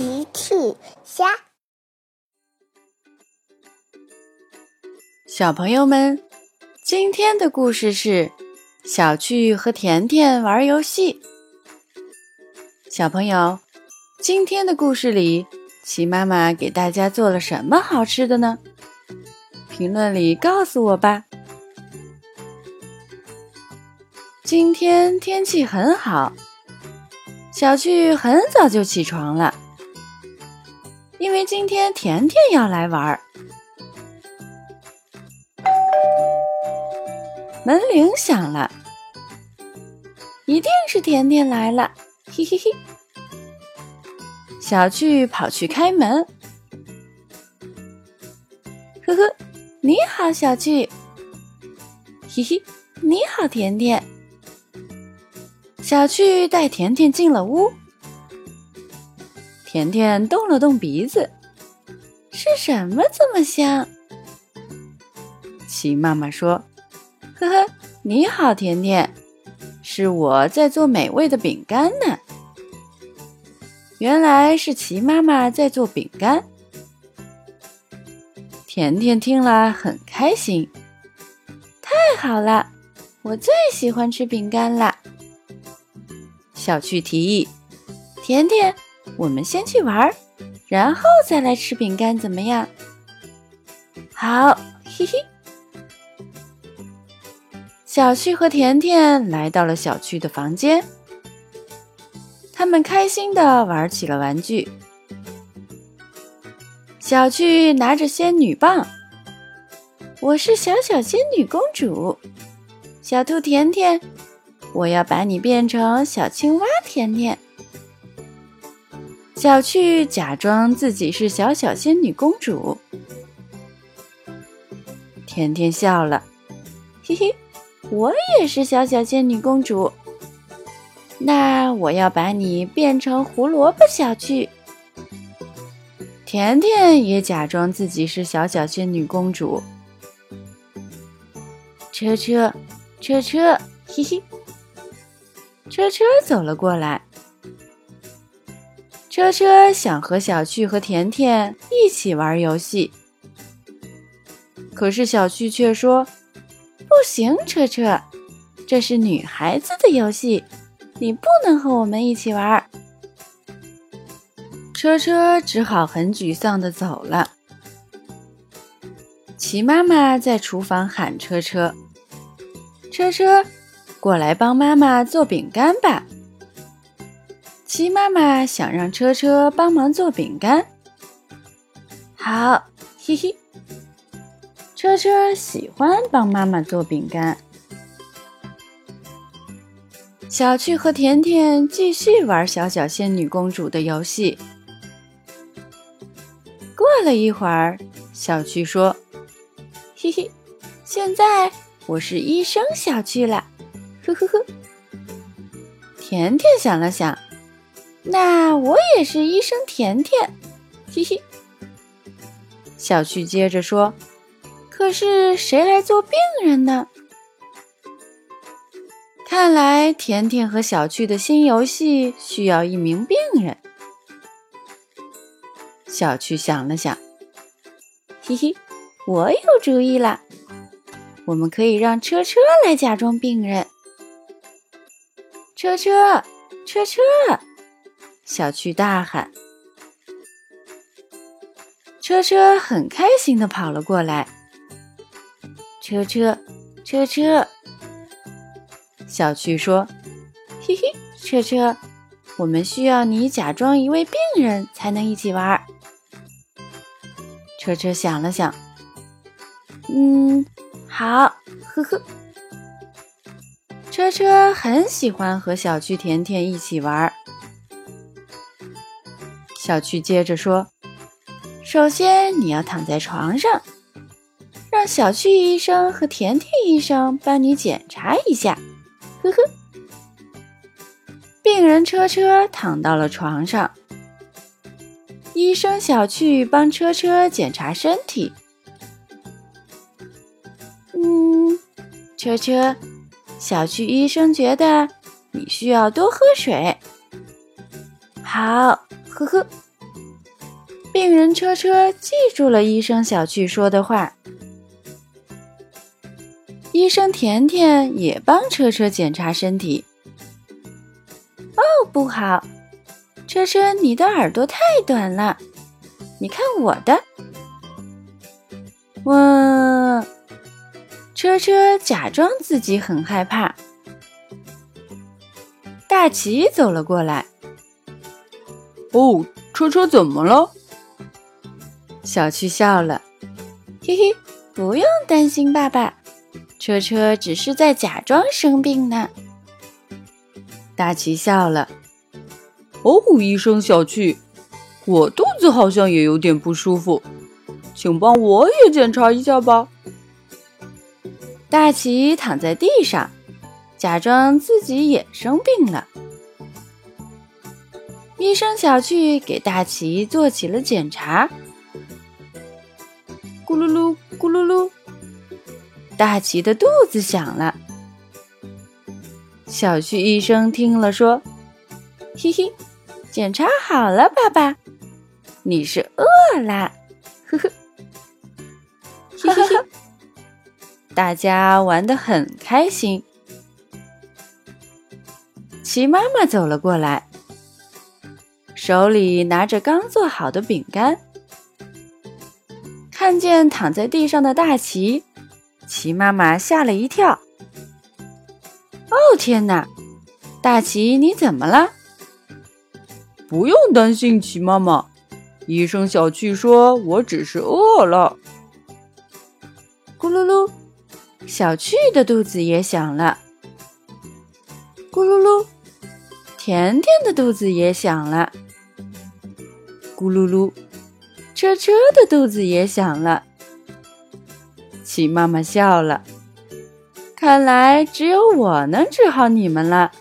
奇趣虾，小朋友们，今天的故事是小趣和甜甜玩游戏。小朋友，今天的故事里，奇妈妈给大家做了什么好吃的呢？评论里告诉我吧。今天天气很好，小趣很早就起床了。因为今天甜甜要来玩儿，门铃响了，一定是甜甜来了，嘿嘿嘿！小趣跑去开门，呵呵，你好，小趣，嘿嘿，你好，甜甜。小趣带甜甜进了屋。甜甜动了动鼻子，是什么这么香？齐妈妈说：“呵呵，你好，甜甜，是我在做美味的饼干呢。”原来是齐妈妈在做饼干。甜甜听了很开心，太好了，我最喜欢吃饼干了。小趣提议：“甜甜。”我们先去玩，然后再来吃饼干，怎么样？好，嘿嘿。小趣和甜甜来到了小趣的房间，他们开心的玩起了玩具。小趣拿着仙女棒，我是小小仙女公主。小兔甜甜，我要把你变成小青蛙甜甜。小趣假装自己是小小仙女公主，甜甜笑了，嘿嘿，我也是小小仙女公主。那我要把你变成胡萝卜小趣。甜甜也假装自己是小小仙女公主。车车，车车，嘿嘿，车车走了过来。车车想和小趣和甜甜一起玩游戏，可是小趣却说：“不行，车车，这是女孩子的游戏，你不能和我们一起玩。”车车只好很沮丧的走了。齐妈妈在厨房喊车车：“车车，过来帮妈妈做饼干吧。”鸡妈妈想让车车帮忙做饼干，好，嘿嘿。车车喜欢帮妈妈做饼干。小趣和甜甜继续玩小小仙女公主的游戏。过了一会儿，小趣说：“嘿嘿，现在我是医生小趣了。”呵呵呵。甜甜想了想。那我也是医生甜甜，嘿嘿。小趣接着说：“可是谁来做病人呢？”看来甜甜和小趣的新游戏需要一名病人。小趣想了想，嘿嘿，我有主意了，我们可以让车车来假装病人。车车，车车。小趣大喊：“车车很开心的跑了过来。”车车，车车。小趣说：“嘿嘿，车车，我们需要你假装一位病人才能一起玩。”车车想了想：“嗯，好，呵呵。”车车很喜欢和小趣、甜甜一起玩。小趣接着说：“首先，你要躺在床上，让小趣医生和甜甜医生帮你检查一下。”呵呵。病人车车躺到了床上，医生小趣帮车车检查身体。嗯，车车，小趣医生觉得你需要多喝水。好。呵呵，病人车车记住了医生小趣说的话。医生甜甜也帮车车检查身体。哦，不好，车车，你的耳朵太短了，你看我的。哇！车车假装自己很害怕。大奇走了过来。哦，车车怎么了？小趣笑了，嘿嘿，不用担心，爸爸。车车只是在假装生病呢。大奇笑了。哦，医生小趣，我肚子好像也有点不舒服，请帮我也检查一下吧。大奇躺在地上，假装自己也生病了。医生小趣给大奇做起了检查。咕噜噜，咕噜噜。大奇的肚子响了，小趣医生听了说：“嘿嘿，检查好了，爸爸，你是饿了。”呵呵，嘿嘿嘿，大家玩得很开心。齐妈妈走了过来，手里拿着刚做好的饼干，看见躺在地上的大奇。奇妈妈吓了一跳。哦天哪，大奇你怎么了？不用担心，奇妈妈。医生小趣说，我只是饿了。咕噜噜，小趣的肚子也响了。咕噜噜，甜甜的肚子也响了。咕噜噜，车车的肚子也响了。齐妈妈笑了，看来只有我能治好你们了，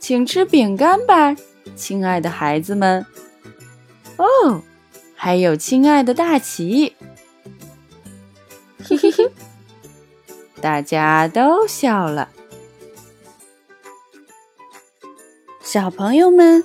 请吃饼干吧，亲爱的孩子们。哦，还有亲爱的大奇，嘿嘿嘿，大家都笑了。小朋友们，